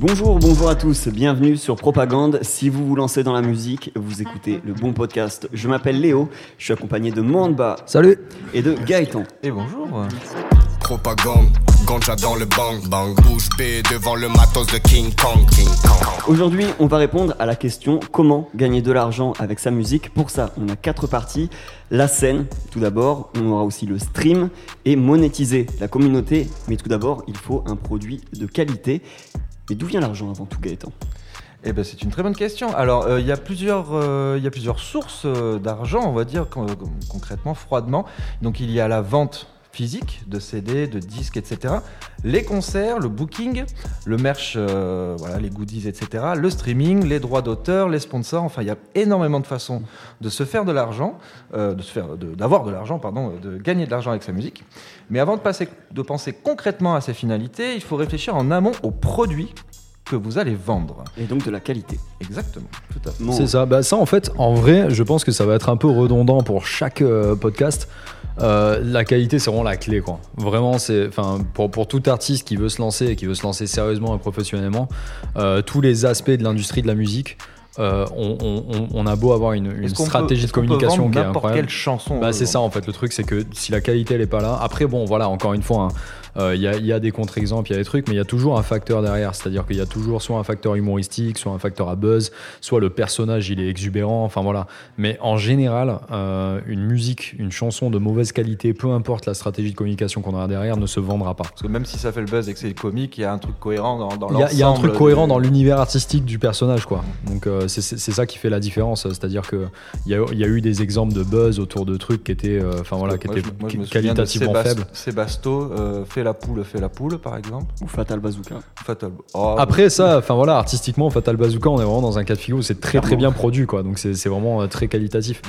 Bonjour, bonjour à tous, bienvenue sur Propagande. Si vous vous lancez dans la musique, vous écoutez le bon podcast. Je m'appelle Léo, je suis accompagné de Mandba. Salut Et de Gaëtan. Et bonjour Propagande, ganja dans le bang bang, bouche bée devant le matos de King Kong, King Kong. Aujourd'hui, on va répondre à la question comment gagner de l'argent avec sa musique? Pour ça, on a quatre parties. La scène, tout d'abord, on aura aussi le stream et monétiser la communauté. Mais tout d'abord, il faut un produit de qualité. Mais d'où vient l'argent avant tout, Gaëtan? Eh ben, c'est une très bonne question. Alors, euh, il y, a plusieurs, euh, il y a plusieurs sources euh, d'argent, on va dire con- concrètement, froidement. Donc, il y a la vente physique de CD, de disques, etc. Les concerts, le booking, le merch, euh, voilà, les goodies, etc. Le streaming, les droits d'auteur, les sponsors. Enfin, il y a énormément de façons de se faire de l'argent, euh, de se faire, d'avoir de, l'argent, pardon, de gagner de l'argent avec sa musique. Mais avant de, de penser concrètement à ces finalités, il faut réfléchir en amont aux produits que vous allez vendre. Et donc de la qualité. Exactement, tout à fait. Bon, C'est ça. Bah, ça, en fait, en vrai, je pense que ça va être un peu redondant pour chaque euh, podcast. Euh, la qualité, c'est vraiment la clé, quoi. Vraiment, c'est, enfin, pour, pour tout artiste qui veut se lancer et qui veut se lancer sérieusement et professionnellement, euh, tous les aspects de l'industrie de la musique, euh, on, on- on- on a beau avoir une, une stratégie peut- de peut communication qui est incroyable. quelle chanson. on Bah, c'est ça en fait le truc c'est que si la qualité elle est pas là après bon voilà encore une fois hein, euh, il y, a, il y a des contre-exemples il y a des trucs mais il y a toujours un facteur derrière c'est à dire qu'il y a toujours soit un facteur humoristique soit un facteur à buzz soit le personnage il est exubérant enfin voilà mais en général euh, une musique une chanson de mauvaise qualité peu importe la stratégie de communication qu'on aura derrière ne se vendra pas Parce que même si ça fait le buzz et que c'est comique, il y a un truc cohérent dans, dans il y, a, il y a un l'ensemble truc cohérent du- dans l'univers artistique du personnage, quoi. Donc euh, c'est- ça qui fait la différence. C'est-à-dire que il y y a eu des exemples de buzz autour de trucs qui étaient, euh, enfin voilà, qui Moi, étaient je- moi, je qualitativement faibles. Sébasto, euh, fait la poule, fait la poule, par exemple. ou Fatal Bazooka. Fatal. Oh, Après ça, enfin voilà, artistiquement, Fatal Bazooka, on est vraiment dans un cas de figure où c'est très très bien produit, quoi. Donc c'est c'est vraiment euh, très qualitatif.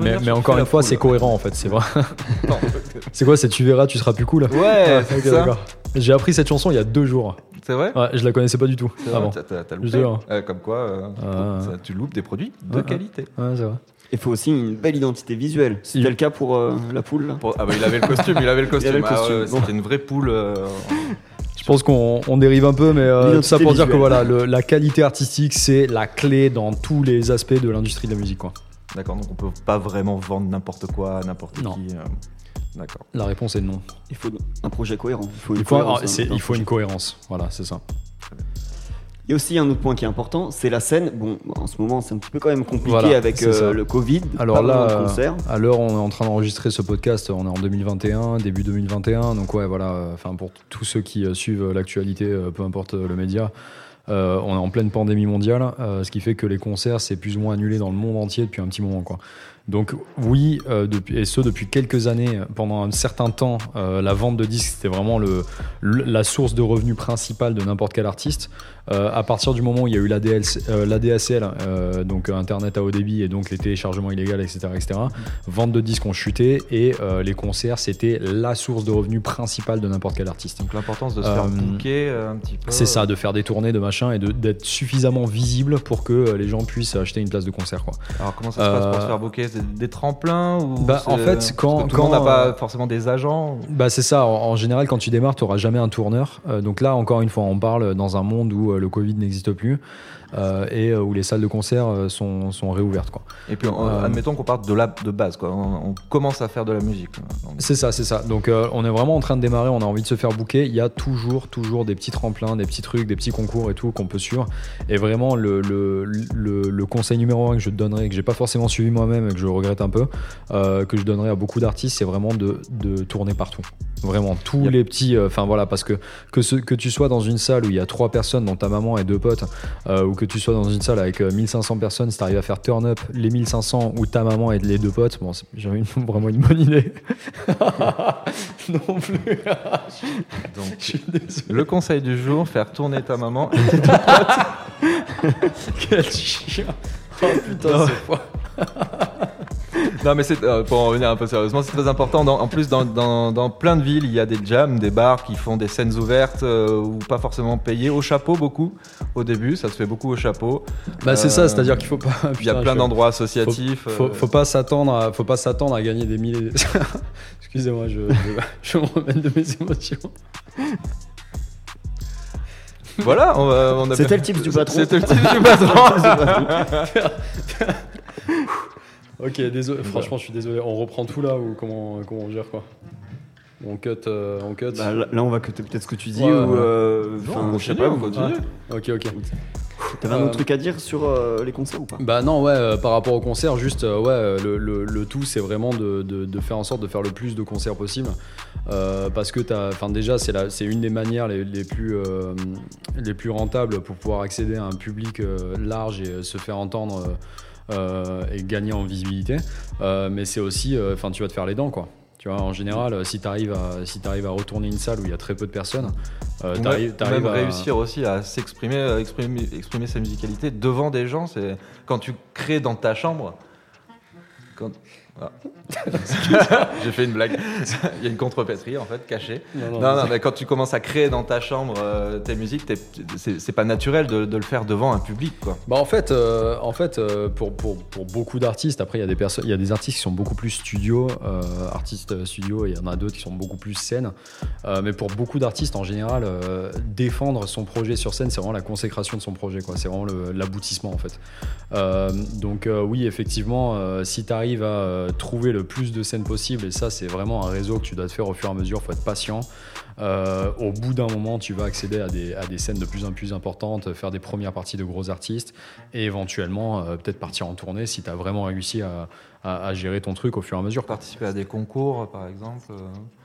Mais, encore une fois, c'est cohérent en fait. C'est vrai. C'est quoi C'est tu verras, tu seras plus cool. Ouais, Ok, c'est ça. d'accord. J'ai appris cette chanson il y a deux jours. C'est vrai? Ouais, je la connaissais pas du tout vrai, avant. loupé. Euh, comme quoi, euh, Ah. ça- tu loupes des produits de Ah. qualité. Ouais, c'est vrai. Il faut aussi une belle identité visuelle. C'était le cas pour euh, la poule. là Ah bah il avait le costume, il avait le costume. Ah costume. C'était une vraie poule. euh, Je pense qu'on on dérive un peu, mais euh, ça pour dire que voilà, le- la qualité artistique, c'est la clé dans tous les aspects de l'industrie de la musique. Quoi. D'accord, donc on peut pas vraiment vendre n'importe quoi à n'importe qui. euh, D'accord. La réponse est non. Il faut un projet cohérent. Il faut une, Il faut, cohérence, hein, il faut une cohérence. Voilà, c'est ça. Il y a aussi un autre point qui est important, c'est la scène. Bon, en ce moment, c'est un petit peu quand même compliqué Voilà, avec euh, le Covid. Alors là, à l'heure où on est en train d'enregistrer ce podcast, on est en 2021, début 2021. Donc ouais, voilà. Enfin, pour tous ceux qui euh, suivent l'actualité, euh, peu importe le média, euh, on est en pleine pandémie mondiale, euh, ce qui fait que les concerts c'est plus ou moins annulé dans le monde entier depuis un petit moment, quoi. Donc oui, euh, depuis, et ce depuis quelques années, pendant un certain temps, euh, la vente de disques c'était vraiment le, le- la source de revenus principale de n'importe quel artiste. Euh, à partir du moment où il y a eu l'ADSL, euh, donc Internet à haut débit et donc les téléchargements illégaux, etc., etc., vente de disques ont chuté et les concerts c'était la source de revenus principale de n'importe quel artiste. Donc l'importance de se faire euh, un petit peu. C'est ça, de faire des tournées, de machin et d'être suffisamment visible pour que les gens puissent acheter une place de concert. Quoi. Alors comment ça se passe pour se faire booker C'est des tremplins ou Bah, en fait, quand- tout quand, n'a pas euh, forcément des agents. Bah c'est ça, en, en général quand tu démarres tu n'auras jamais un tourneur. Euh, donc là encore une fois on parle dans un monde où euh, le Covid n'existe plus euh, et euh, où les salles de concert euh, sont, sont réouvertes. Quoi. Et puis on- admettons qu'on parte de la de base quoi. On, on commence à faire de la musique. C'est ça, c'est ça. Donc on est vraiment en train de démarrer, on a envie de se faire booker. Il y a toujours, toujours des petits tremplins, des petits trucs, des petits concours et tout qu'on peut suivre. Et vraiment le, le, le, le conseil numéro un que je te donnerais, que j'ai pas forcément suivi moi-même et que je regrette un peu, euh, que je donnerais à beaucoup d'artistes, c'est vraiment de, de tourner partout. Vraiment tous Yep. les petits, euh, enfin voilà, parce que que, ce, que tu sois dans une salle où il y a trois personnes, dont ta maman et deux potes, euh, ou que tu sois dans une salle avec euh, 1500 personnes, si tu arrives à faire turn up les 1500 ou ta maman et les deux potes, bon, c'est- j'ai une- vraiment une bonne idée. non plus. donc, Je suis désolé. le conseil du jour faire tourner ta maman. Quel chien. Oh putain, c'est fort. non mais c'est euh, pour en revenir un peu sérieusement, c'est très important. Dans- en plus, dans, dans, dans plein de villes, il y a des jams, des bars qui font des scènes ouvertes euh, ou pas forcément payées au chapeau beaucoup. Au début, ça se fait beaucoup au chapeau. Bah c'est Euh, ça, c'est-à-dire qu'il faut pas. Il y a plein d'endroits associatifs. Faut, euh, faut pas s'attendre à, faut pas s'attendre à gagner des milliers. Excusez-moi, je, je, je me remets de mes émotions. Voilà, on, on a C'était le tips du patron. C'était le tips du patron. Ok, désolé. Franchement, je suis désolé. On reprend tout là ou comment, comment on gère quoi On cut, euh, on cut. Bah, là, on va cuter peut-être ce que tu dis Ouais, ou. ouais. euh, Non, on je sais continue, pas. on continue. Ok, ok. T'avais un Euh, autre truc à dire sur euh, les concerts ou pas? Bah non, ouais, euh, par rapport au concert, juste, euh, ouais, euh, le, le- le tout, c'est vraiment de, de- de faire en sorte de faire le plus de concerts possible. Euh, parce que t'as, enfin déjà, c'est, la- c'est une des manières les, les plus, euh, les plus rentables pour pouvoir accéder à un public euh, large et euh, se faire entendre euh, euh, et gagner en visibilité. Euh, mais c'est aussi, euh, enfin, tu vas te faire les dents, quoi. Tu vois, en général, euh, si tu arrives à, si t'arrives à retourner une salle où il y a très peu de personnes, euh, t'arrives même à- réussir aussi à s'exprimer, euh, exprimer, exprimer sa musicalité devant des gens, c'est quand tu crées dans ta chambre. Quand... Ah. J'ai fait une blague. Il y a une contrepétrie en fait cachée. Non, non, Non, non, mais quand tu commences à créer dans ta chambre euh, tes musiques, c'est pas naturel de, de le faire devant un public quoi. Bah en fait, euh, en fait euh, pour, pour, pour beaucoup d'artistes, après il y, a des personnes- il y a des artistes qui sont beaucoup plus studio, euh, artistes studio, et il y en a d'autres qui sont beaucoup plus scène. Mais pour beaucoup d'artistes en général, défendre son projet sur scène, c'est vraiment la consécration de son projet. quoi. C'est vraiment l'aboutissement en fait. Donc oui, effectivement, si tu arrives à trouver le plus de scènes possible, et ça c'est vraiment un réseau que tu dois te faire au fur et à mesure, faut être patient. Euh, au bout d'un moment, tu vas accéder à des, à des scènes de plus en plus importantes, faire des premières parties de gros artistes et éventuellement euh, peut-être partir en tournée si tu as vraiment réussi à, à- à gérer ton truc au fur et à mesure. Participer à des concours par exemple. euh.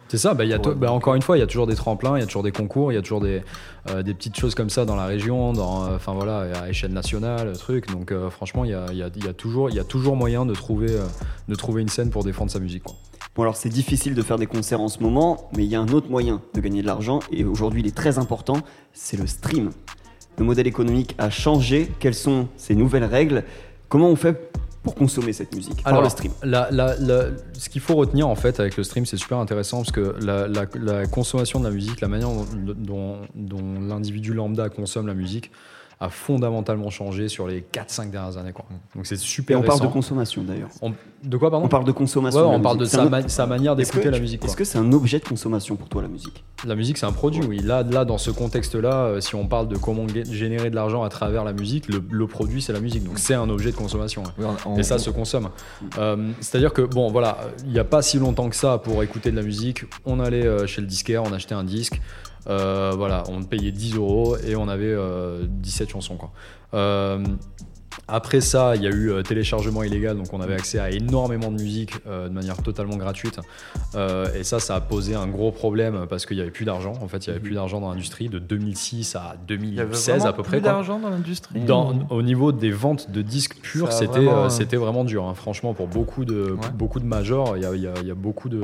C'est ça, bah, il y a Ouais, to- bah, encore une fois, il y a toujours des tremplins, il y a toujours des concours, il y a toujours des, euh, des petites choses comme ça dans la région, dans, euh, voilà, à échelle nationale, truc. Donc euh, franchement, il y a, il y a- il y a toujours, moyen de trouver, de trouver une scène pour défendre sa musique. quoi. Bon alors c'est difficile de faire des concerts en ce moment, mais il y a un autre moyen de gagner de l'argent et aujourd'hui il est très important, c'est le stream. Le modèle économique a changé, quelles sont ces nouvelles règles? Comment on fait pour consommer cette musique par le stream? la- la- la- ce qu'il faut retenir en fait avec le stream, c'est super intéressant parce que la, consommation de la musique, la manière dont, dont- dont l'individu lambda consomme la musique, a fondamentalement changé sur les 4-5 dernières années. Quoi. Donc c'est Et super on parle de consommation d'ailleurs. On- de quoi, pardon? On parle de consommation. Ouais, de la on parle de sa, un ma- autre- sa manière d'écouter la musique. Est-ce que c'est un objet de consommation pour toi la musique? La musique, c'est un produit, oui. Là, là dans ce contexte-là, euh, si on parle de comment gé- générer de l'argent à travers la musique, le, le produit, c'est la musique. Donc, c'est un objet de consommation. ouais. On- Et ça se consomme. Euh, C'est-à-dire que, bon, voilà, il n'y a pas si longtemps que ça pour écouter de la musique. On allait euh, chez le disquaire, on achetait un disque. Euh, voilà, on payait 10 euros et on avait euh, 17 chansons. Quoi. Après ça, il y a eu euh, téléchargement illégal, donc on avait accès à énormément de musique euh, de manière totalement gratuite. Euh, et ça, ça a posé un gros problème parce qu'il n'y avait plus d'argent. En fait, il n'y avait plus d'argent dans l'industrie de 2006 à Il y avait 2016 vraiment à peu près. plus d'argent dans l'industrie. Au niveau des ventes de disques purs, c'était vraiment, c'était vraiment dur. hein. Franchement, pour beaucoup de, Ouais. beaucoup de majors, il y a, il y a- il y a beaucoup de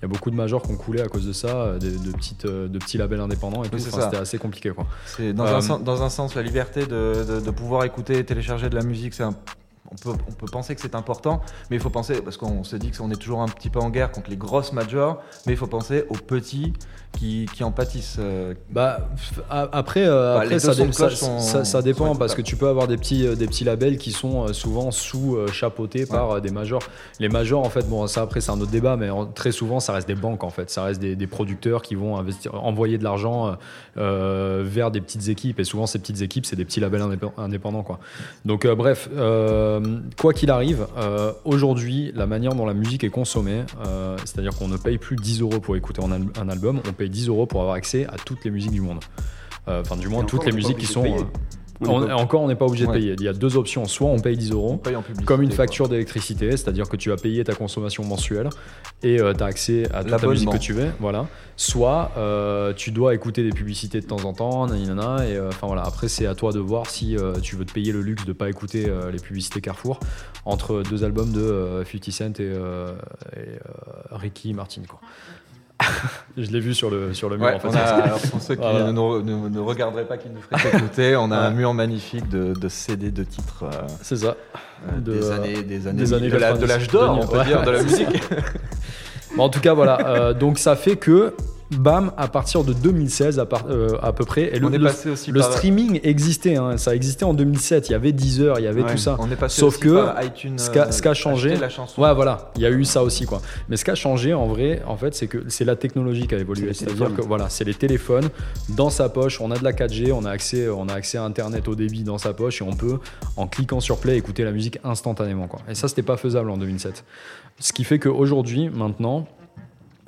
il y a beaucoup de majors qui ont coulé à cause de ça, de, de petites, de petits labels indépendants et tout. Enfin. C'était assez compliqué. Quoi. Dans, un sens, dans un sens, la liberté de, de- de pouvoir écouter et télécharger de la musique, c'est on, peut, on peut penser que c'est important, mais il faut penser, parce qu'on se dit qu'on est toujours un petit peu en guerre contre les grosses majors, mais il faut penser aux petits qui, qui en pâtissent. euh, Bah, après, euh, Bah, après les ça, dé- sont- dépend parce que tu peux avoir des petits, euh, des petits labels qui sont souvent sous euh, chapeautés par des majors. Les majors, en fait, bon, ça après c'est un autre débat, mais en- très souvent ça reste des banques en fait, ça reste des, des producteurs qui vont investir, envoyer de l'argent euh, vers des petites équipes et souvent ces petites équipes c'est des petits labels indép- indépendants quoi. Donc bref, euh, quoi qu'il arrive, euh, aujourd'hui la manière dont la musique est consommée, euh, c'est-à-dire qu'on ne paye plus 10 euros pour écouter un, al- un album, on paye 10 euros pour avoir accès à toutes les musiques du monde. Euh, Enfin, du moins, toutes les musiques qui sont. Euh, On on- encore, on n'est pas obligé de payer. Il y a deux options. Soit on paye 10 euros, comme une facture d'électricité, c'est-à-dire que tu vas payer ta consommation mensuelle et tu as accès à toute la musique que tu veux. Voilà. Soit euh, tu dois écouter des publicités de temps en temps, nanana, et euh, enfin voilà. Après, c'est à toi de voir si euh, tu veux te payer le luxe de pas écouter euh, les publicités Carrefour entre deux albums de euh, 50 Cent et, euh, et, euh, Ricky Martin. Quoi. Je l'ai vu sur le, sur le mur Ouais, en fait. on a- alors, pour ceux qui Voilà. ne, ne- ne regarderaient pas, qui nous feraient écouter, on a un mur magnifique de, de CD de titres euh, C'est ça. euh, De, des années, des années, des années de la- de 90, l'âge d'or, on peut ouais. dire, de la musique. Bon, en tout cas, voilà. Euh, donc, ça fait que bam, à partir de 2016 à, par- euh, à peu près. Et le, on est le- passé aussi le par... streaming existait, hein, ça existait en 2007. Il y avait Deezer, il y avait Ouais. tout ça. On est passé Sauf aussi que par iTunes. ce qu'a- euh, ce qu'a changé- la chanson. Ouais, voilà, il y a eu ça aussi, quoi. Mais ce qui a changé, en vrai, en fait, c'est que c'est la technologie qui a évolué. C'est-à-dire que voilà, c'est les téléphones dans sa poche. On a de la 4G, on a accès, on a accès à Internet au débit dans sa poche et on peut, en cliquant sur play, écouter la musique instantanément, quoi. Et ça, c'était pas faisable en 2007. Ce qui fait qu'aujourd'hui, maintenant,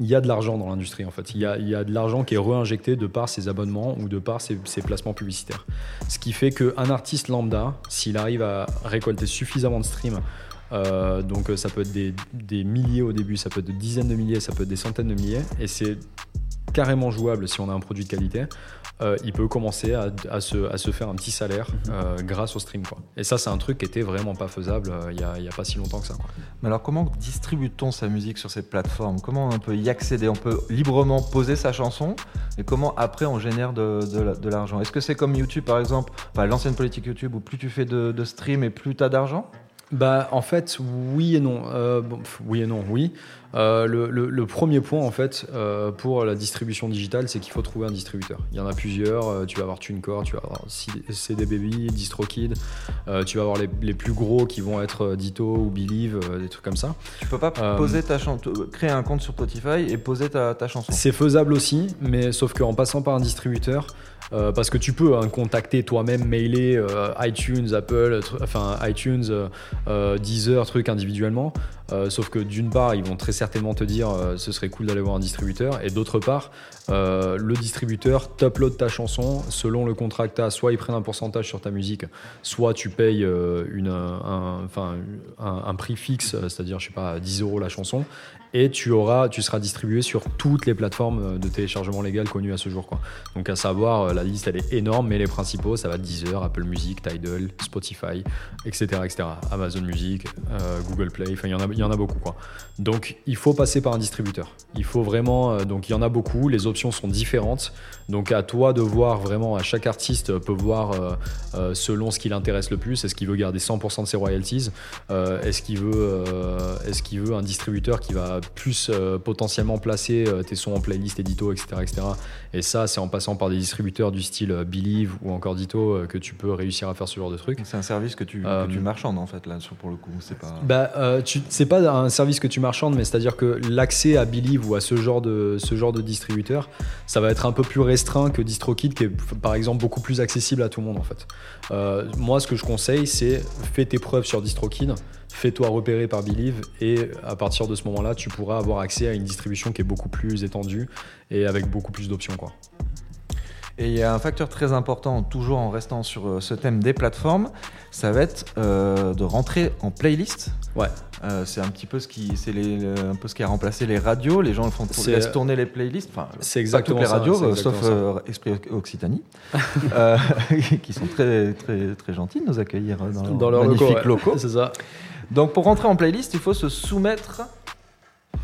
il y a de l'argent dans l'industrie en fait. Il y a, de l'argent qui est réinjecté de par ses abonnements ou de par ses, ses placements publicitaires. Ce qui fait qu'un artiste lambda, s'il arrive à récolter suffisamment de streams, euh, donc euh, ça peut être des, des milliers au début, ça peut être des dizaines de milliers, ça peut être des centaines de milliers, et c'est carrément jouable si on a un produit de qualité. euh, il peut commencer à, à se, à se faire un petit salaire euh, grâce au stream. Quoi. Et ça, c'est un truc qui était vraiment pas faisable euh, il y, a, pas si longtemps que ça. Quoi. Mais alors, comment distribue-t-on sa musique sur ces plateformes? Comment on peut y accéder? On peut librement poser sa chanson? Et comment après on génère de, de la- de l'argent? Est-ce que c'est comme YouTube par exemple, enfin l'ancienne politique YouTube où plus tu fais de, de stream et plus tu as d'argent? Bah, en fait, oui et non. Euh, bon, oui et non, oui. Euh, le, le- le premier point, en fait, euh, pour la distribution digitale, c'est qu'il faut trouver un distributeur. Il y en a plusieurs. tu vas avoir TuneCore, tu vas avoir CD Baby, DistroKid. tu vas avoir les, les plus gros qui vont être Ditto ou Believe, des trucs comme ça. Tu peux pas poser ta chanson, créer un compte sur Spotify et poser ta, ta chanson. C'est faisable aussi, mais sauf qu'en passant par un distributeur, euh, parce que tu peux hein, contacter toi-même, mailer euh, iTunes, Apple, enfin iTunes, euh, Deezer, trucs individuellement. Sauf que d'une part, ils vont très certainement te dire ce serait cool d'aller voir un distributeur, et d'autre part, le distributeur t'upload ta chanson selon le contrat que. Soit ils prennent un pourcentage sur ta musique, soit tu payes un, un, prix fixe, c'est-à-dire, je sais pas, 10 euros la chanson, et tu, auras, tu seras distribué sur toutes les plateformes de téléchargement légal connues à ce jour. Quoi. Donc à savoir, euh, la liste elle est énorme, mais les principaux, ça va de Deezer, Apple Music, Tidal, Spotify, etc. etc. Amazon Music, euh, Google Play, enfin il y, en a- y en a beaucoup. Quoi. Donc il faut passer par un distributeur. Il faut vraiment, euh, donc il y en a beaucoup, les options sont différentes. Donc à toi de voir vraiment, à chaque artiste peut voir selon ce qui l'intéresse le plus, est-ce qu'il veut garder 100% de ses royalties, est-ce qu'il veut, est-ce qu'il veut un distributeur qui va plus euh, potentiellement placer euh, tes sons en playlist édito, etc., etc. Et ça, c'est en passant par des distributeurs du style euh, Believe ou encore Dito que tu peux réussir à faire ce genre de truc. C'est un service que tu, que tu marchandes en fait là sur- pour le coup. C'est pas. Bah, tu- c'est pas un service que tu marchandes, mais c'est-à-dire que l'accès à Believe ou à ce genre de ce genre de distributeur, ça va être un peu plus restreint que DistroKid, qui est par exemple beaucoup plus accessible à tout le monde en fait. Euh, moi, ce que je conseille, c'est fais tes preuves sur DistroKid, fais-toi repérer par Believe, et à partir de ce moment-là, tu pourras avoir accès à une distribution qui est beaucoup plus étendue et avec beaucoup plus d'options, quoi. Et il y a un facteur très important, toujours en restant sur euh, ce thème des plateformes, ça va être euh, de rentrer en playlist. Ouais. Euh, c'est un petit peu ce qui, c'est un peu ce qui a remplacé les radios. Les gens le font laissent tourner les playlists. Enfin, C'est pas exactement toutes les ça, radios, exactement sauf ça. euh, Esprit Occitanie, qui sont très très très gentils de nous accueillir dans, leurs Dans leurs locaux, magnifiques ouais. locaux. C'est ça. Donc pour rentrer en playlist, il faut se soumettre,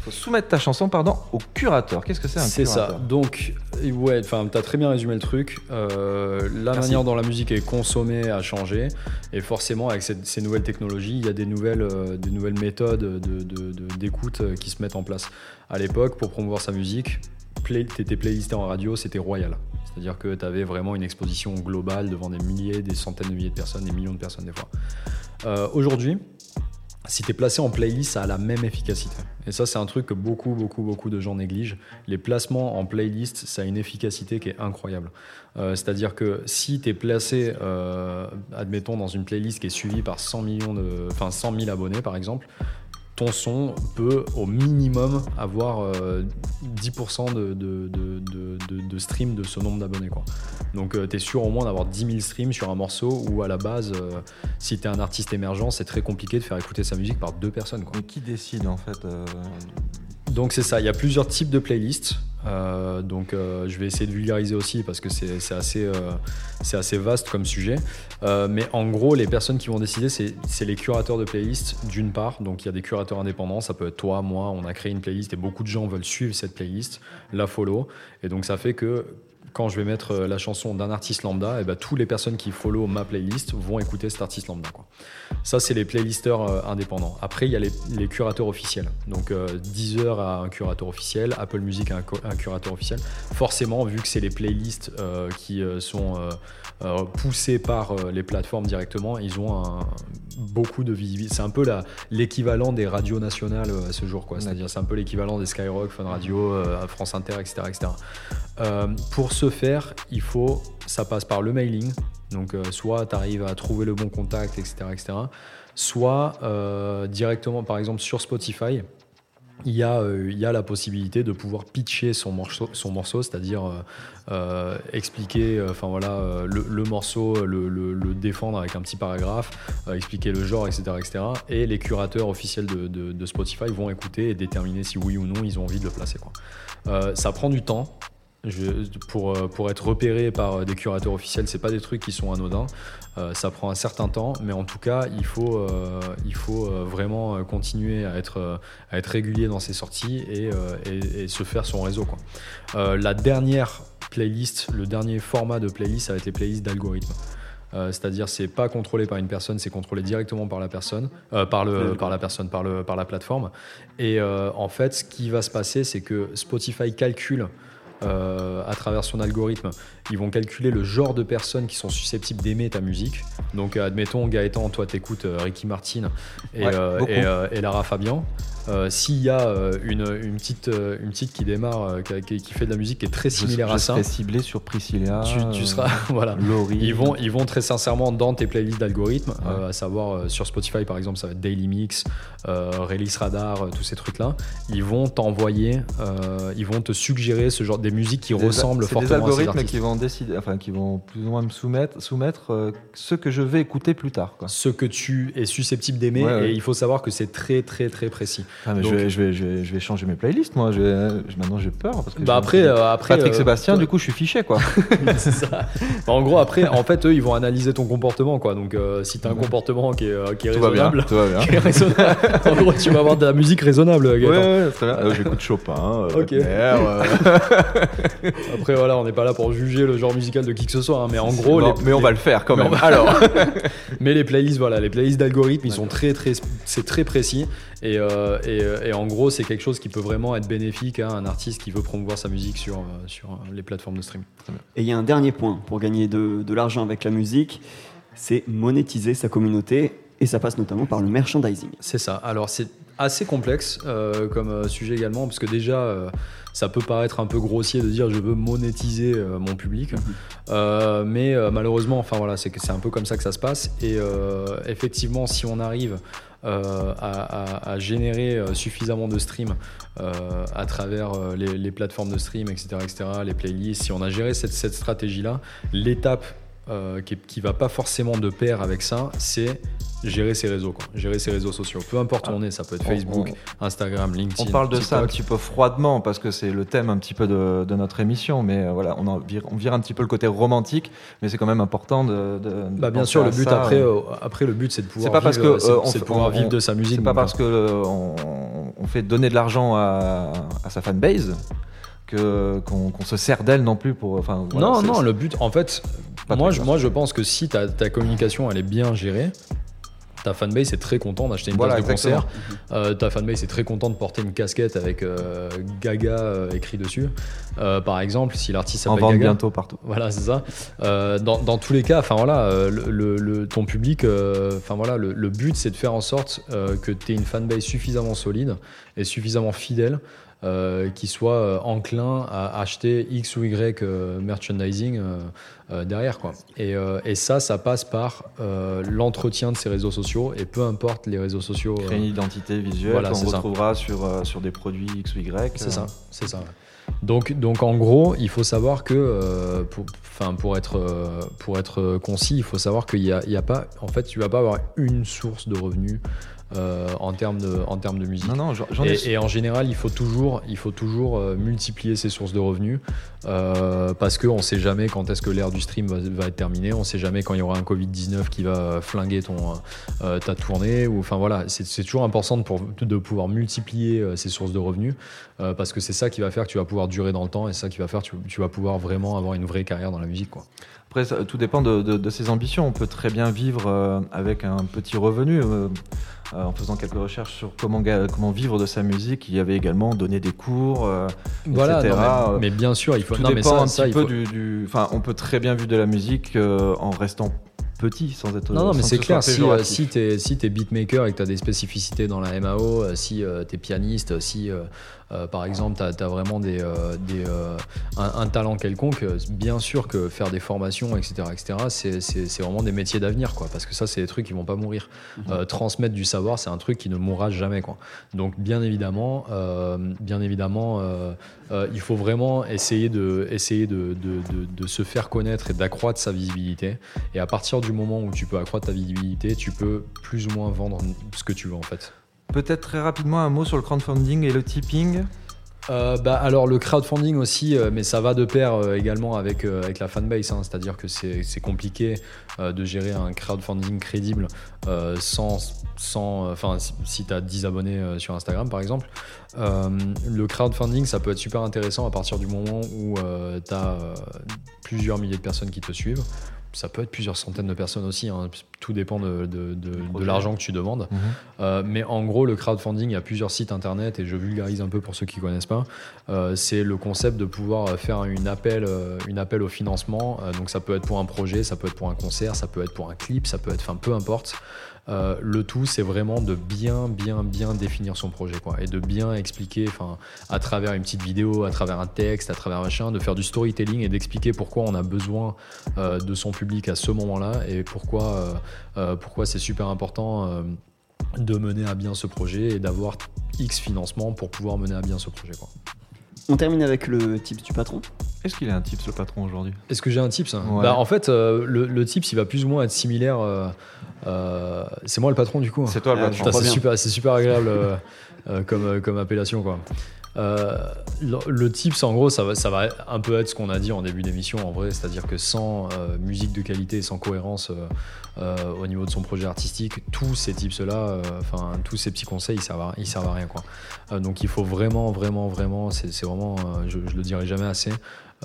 faut soumettre ta chanson pardon au curateur. Qu'est-ce que c'est un C'est ça. curateur Donc, ouais, enfin, t'as très bien résumé le truc. Euh, la Merci. manière dont la musique est consommée a changé, et forcément, avec ces, ces nouvelles technologies, il y a des nouvelles, euh, des nouvelles méthodes de- de- de- d'écoute euh, qui se mettent en place. À l'époque, pour promouvoir sa musique, play, t'étais playlisté en radio, c'était royal. C'est-à-dire que t'avais vraiment une exposition globale devant des milliers, des centaines de milliers de personnes, des millions de personnes des fois. Euh, Aujourd'hui, si tu es placé en playlist, ça a la même efficacité. Et ça, c'est un truc que beaucoup, beaucoup, beaucoup de gens négligent. Les placements en playlist, ça a une efficacité qui est incroyable. Euh, C'est-à-dire que si tu es placé, euh, admettons, dans une playlist qui est suivie par 100, millions de, enfin 100 000 abonnés, par exemple, ton son peut au minimum avoir euh, 10% de, de, de, de, stream de ce nombre d'abonnés. quoi. Donc tu es sûr au moins d'avoir 10 000 streams sur un morceau où à la base, euh, si tu es un artiste émergent, c'est très compliqué de faire écouter sa musique par deux personnes. Mais qui décide en fait euh, Donc c'est ça, il y a plusieurs types de playlists. Euh, donc euh, je vais essayer de vulgariser aussi parce que c'est assez, euh, assez vaste comme sujet. Mais en gros, les personnes qui vont décider, c'est les curateurs de playlists d'une part. Donc il y a des curateurs indépendants, ça peut être toi, moi, on a créé une playlist et beaucoup de gens veulent suivre cette playlist, la follow. Et donc ça fait que quand je vais mettre euh, la chanson d'un artiste lambda, et ben, toutes les personnes qui follow ma playlist vont écouter cet artiste lambda. Ça, c'est les playlisters euh, indépendants. Après, il y a les, curateurs officiels. Donc, euh, Deezer a un curateur officiel, Apple Music a un, curateur officiel. Forcément, vu que c'est les playlists qui sont poussées par les plateformes directement, ils ont beaucoup de visibilité. C'est un peu l'équivalent des radios nationales à ce jour. C'est-à-dire, c'est un peu l'équivalent des Skyrock, Fun Radio, France Inter, etc. etc. pour ce faire, il faut, ça passe par le mailing. Donc, euh, soit tu arrives à trouver le bon contact, etc. etc. soit euh, directement, par exemple, sur Spotify, il y, a, euh, il y la possibilité de pouvoir pitcher son morceau, son morceau c'est-à-dire expliquer enfin voilà, le, morceau, le, défendre avec un petit paragraphe, expliquer le genre, etc., etc. Et les curateurs officiels de, de, Spotify vont écouter et déterminer si oui ou non ils ont envie de le placer. Quoi. ça prend du temps, pour, euh, pour être repéré par des curateurs officiels, c'est pas des trucs qui sont anodins. Euh, ça prend un certain temps, mais en tout cas, il faut, euh, il faut vraiment continuer à être, à être régulier dans ses sorties et, et, se faire son réseau. Quoi. la dernière playlist, le dernier format de playlist, ça va être les playlists d'algorithme. c'est-à-dire c'est pas contrôlé par une personne, c'est contrôlé directement par la personne, par, le, par la personne, par, le, par la plateforme. Et en fait, ce qui va se passer, c'est que Spotify calcule euh, à travers son algorithme, ils vont calculer le genre de personnes qui sont susceptibles d'aimer ta musique. Donc, admettons, Gaëtan, toi, t'écoutes euh, Ricky Martin et, euh, et, Lara Fabian. S'il y a une, une, petite, une petite qui démarre, qui, qui, fait de la musique qui est très similaire à ça, ciblé sur Priscilla. Tu, seras, voilà. Laurie. Ils vont, ils vont très sincèrement dans tes playlists d'algorithmes, à savoir sur Spotify par exemple, ça va être Daily Mix, Release Radar, tous ces trucs-là. Ils vont t'envoyer, ils vont te suggérer ce genre des musiques qui ressemblent fortement des algorithmes qui vont décider, enfin qui vont plus ou moins me soumettre, soumettre euh, ce que je vais écouter plus tard. Quoi. Ce que tu es susceptible d'aimer et il faut savoir que c'est très très très précis. Ah, je, vais, je, vais, je, vais, changer mes playlists moi. maintenant j'ai peur parce que bah après, euh, après Patrick euh, Sébastien du coup je suis fiché quoi. c'est ça. Bah, en gros après en fait eux ils vont analyser ton comportement quoi. Donc si tu as un comportement qui est, qui est raisonnable, tout va bien, Qui est raisonnable en gros tu vas avoir de la musique raisonnable. Ouais très bien. J'écoute Chopin. ok. Après, voilà, on n'est pas là pour juger le genre musical de qui que ce soit, hein, mais en gros. mais on va le faire quand même. Alors. mais les playlists, voilà, les playlists d'algorithmes, ils sont très, très, c'est très précis. Et, euh, euh, et, en gros, c'est quelque chose qui peut vraiment être bénéfique à un artiste qui veut promouvoir sa musique sur, euh, sur les plateformes de stream. Et il y a un dernier point pour gagner de, de l'argent avec la musique, c'est monétiser sa communauté. Et ça passe notamment par le merchandising. C'est ça. Alors, c'est assez complexe comme sujet également, parce que déjà, ça peut paraître un peu grossier de dire je veux monétiser euh, mon public, mhm. euh, mais euh, malheureusement, enfin voilà, c'est c'est un peu comme ça que ça se passe. Et effectivement, si on arrive à, générer suffisamment de streams à travers les, plateformes de stream, etc., etc., les playlists, si on a géré cette, cette stratégie-là, l'étape qui, ne va pas forcément de pair avec ça, c'est gérer ses réseaux, quoi. gérer ses réseaux sociaux. Peu importe où on est, ça peut être Facebook, Instagram, LinkedIn. On parle de ça un petit peu froidement parce que c'est le thème un petit peu de, notre émission, mais euh, voilà, on, vire, on vire un petit peu le côté romantique, mais c'est quand même important de. bah, bien sûr, le but après, euh, après, le but c'est de pouvoir, pas parce que, euh, c'est, pouvoir vivre de sa musique. C'est pas parce que on, fait donner de l'argent à, à sa fanbase que qu'on se sert d'elle non plus pour enfin non non le but en fait moi je, moi je pense que si ta, ta communication elle est bien gérée ta fanbase est très content d'acheter une place de concert. Euh, ta fanbase est très content de porter une casquette avec euh, Gaga euh, écrit dessus. par exemple, si l'artiste s'appelle Gaga. bientôt partout. Voilà, c'est ça. Dans, dans, tous les cas, enfin voilà, le, ton public, enfin voilà, le, but c'est de faire en sorte que tu aies une fanbase suffisamment solide et suffisamment fidèle euh, qui soit euh, enclin à acheter X ou Y euh, merchandising derrière. Quoi. Et, et, ça, ça passe par l'entretien de ces réseaux sociaux, et peu importe les réseaux sociaux. Créer une identité visuelle qu'on retrouvera sur, sur des produits X ou Y. C'est ça, c'est ça. Donc, donc en gros, il faut savoir que, pour, pour, être, pour être concis, il faut savoir qu'il n'y a, a, pas, en fait, tu vas pas avoir une source de revenus euh, en termes de, en termes de musique. Non, non, j'en ai. Et, et en général, il faut toujours, il faut toujours euh, multiplier ses sources de revenus euh, parce qu'on ne sait jamais quand est-ce que l'ère du stream va, va être terminée. On ne sait jamais quand il y aura un Covid-19 qui va flinguer ton, euh, ta tournée. Ou, enfin voilà, c'est toujours important de, pour- de pouvoir multiplier euh, ses sources de revenus euh, parce que c'est ça qui va faire que tu vas pouvoir durer dans le temps et ça qui va faire que tu, tu vas pouvoir vraiment avoir une vraie carrière dans la musique. Quoi. Après, ça- tout dépend de, de- de ses ambitions. On peut très bien vivre euh, avec un petit revenu. euh, euh, en faisant quelques recherches sur comment, comment vivre de sa musique, il y avait également donné des cours. euh, Voilà, etc. non, mais, mais bien sûr, il faut. tout non, mais dépend ça, un ça, petit peu faut- du, du- Enfin, on peut très bien vivre de la musique euh, en restant petit, sans être. Non, non, mais c'est ce clair, si, euh, si t'es si beatmaker et que t'as des spécificités dans la MAO, euh, si euh, t'es pianiste, si euh, par exemple t'as as vraiment des, euh, des, euh, un, un talent quelconque, bien sûr que faire des formations, etc., etc., c'est- vraiment des métiers d'avenir, quoi, parce que ça, c'est des trucs qui vont pas mourir. Euh, transmettre du savoir, c'est un truc qui ne mourra jamais, quoi. Donc, bien évidemment, bien évidemment, il faut vraiment essayer de, essayer de, de, de- de se faire connaître et d'accroître sa visibilité. Et à partir du moment où tu peux accroître ta visibilité, tu peux plus ou moins vendre ce que tu veux en fait. Peut-être très rapidement un mot sur le crowdfunding et le tipping. Euh, bah, alors le crowdfunding aussi, euh, mais ça va de pair euh, également avec, avec la fanbase, hein. c'est-à-dire que c'est compliqué de gérer un crowdfunding crédible sans, sans, enfin si, si tu as 10 abonnés sur Instagram par exemple. Le crowdfunding, ça peut être super intéressant à partir du moment où tu as plusieurs milliers de personnes qui te suivent. Ça peut être plusieurs centaines de personnes aussi, hein. tout dépend de, de- de- de projet. l'argent que tu demandes. Euh, mais en gros, le crowdfunding, il y a plusieurs sites internet et je vulgarise un peu pour ceux qui connaissent pas. Euh, c'est le concept de pouvoir faire une appel, euh, une appel au financement. Euh, donc ça peut être pour un projet, ça peut être pour un concert, ça peut être pour un clip, ça peut être, enfin peu importe. Euh, le tout, c'est vraiment de bien, bien, bien définir son projet, quoi, et de bien expliquer, enfin, à travers une petite vidéo, à travers un texte, à travers machin, de faire du storytelling et d'expliquer pourquoi on a besoin euh, de son public à ce moment-là et pourquoi, euh, pourquoi c'est super important. de mener à bien ce projet et d'avoir X financement pour pouvoir mener à bien ce projet. quoi. On termine avec le tips du patron. Est-ce qu'il a un tips, le patron, aujourd'hui? Est-ce que j'ai un tips Ouais. bah, En fait, euh, le, le tips, il va plus ou moins être similaire. euh, euh, c'est moi le patron du coup. C'est toi le Ah, patron. C'est super, c'est super agréable comme, comme appellation. Quoi. Euh, le, le tips, en gros, ça va, ça va un peu être ce qu'on a dit en début d'émission, en vrai, c'est-à-dire que sans euh, musique de qualité, sans cohérence euh, au niveau de son projet artistique, tous ces tips-là, enfin, tous ces petits conseils, ils servent ils servent à rien. Quoi. Donc il faut vraiment, vraiment, vraiment, c'est vraiment, je, je le dirai jamais assez,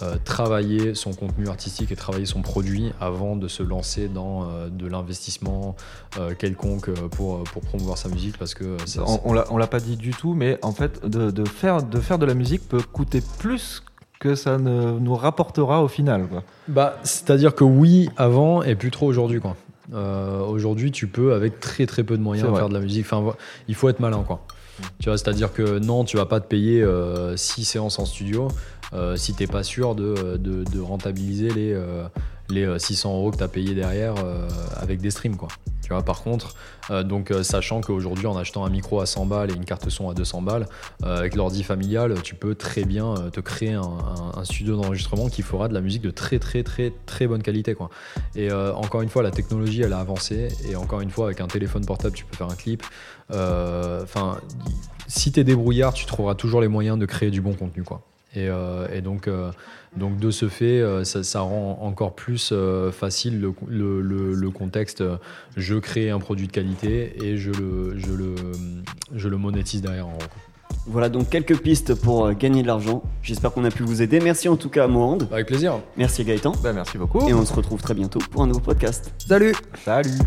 euh, travailler son contenu artistique et travailler son produit avant de se lancer dans euh, de l'investissement euh, quelconque pour, pour promouvoir sa musique parce que c'est- On, on l'a- on l'a pas dit du tout, mais en fait, de, de faire, de faire de la musique peut coûter plus que ça ne nous rapportera au final. Quoi. Bah, c'est-à-dire que oui, avant et plus trop aujourd'hui, quoi. Aujourd'hui, tu peux avec très très peu de moyens C'est faire de la musique. Enfin, il faut être malin, quoi. Tu vois, c'est-à-dire que non, tu vas pas te payer 6 séances en studio euh, si t'es pas sûr de, de- rentabiliser les, euh, les euh, 600 euros que tu as payé derrière euh, avec des streams, quoi. Tu vois, par contre, euh, donc euh, sachant qu'aujourd'hui, en achetant un micro à 100 balles et une carte son à 200 balles, euh, avec l'ordi familial, tu peux très bien euh, te créer un, un- studio d'enregistrement qui fera de la musique de très très très très bonne qualité quoi. Et euh, encore une fois, la technologie elle a avancé et encore une fois avec un téléphone portable tu peux faire un clip. Euh, Enfin, si t'es débrouillard, tu trouveras toujours les moyens de créer du bon contenu quoi. Et, euh, et donc, euh, donc de ce fait, euh, ça, ça rend encore plus euh, facile le, le- le- le contexte. Je crée un produit de qualité et je le, je le, je le monétise derrière en gros. Voilà donc quelques pistes pour gagner de l'argent. J'espère qu'on a pu vous aider. Merci en tout cas à Mohand. Avec plaisir. Merci Gaëtan. Bah, merci beaucoup. Et on se retrouve très bientôt pour un nouveau podcast. Salut Salut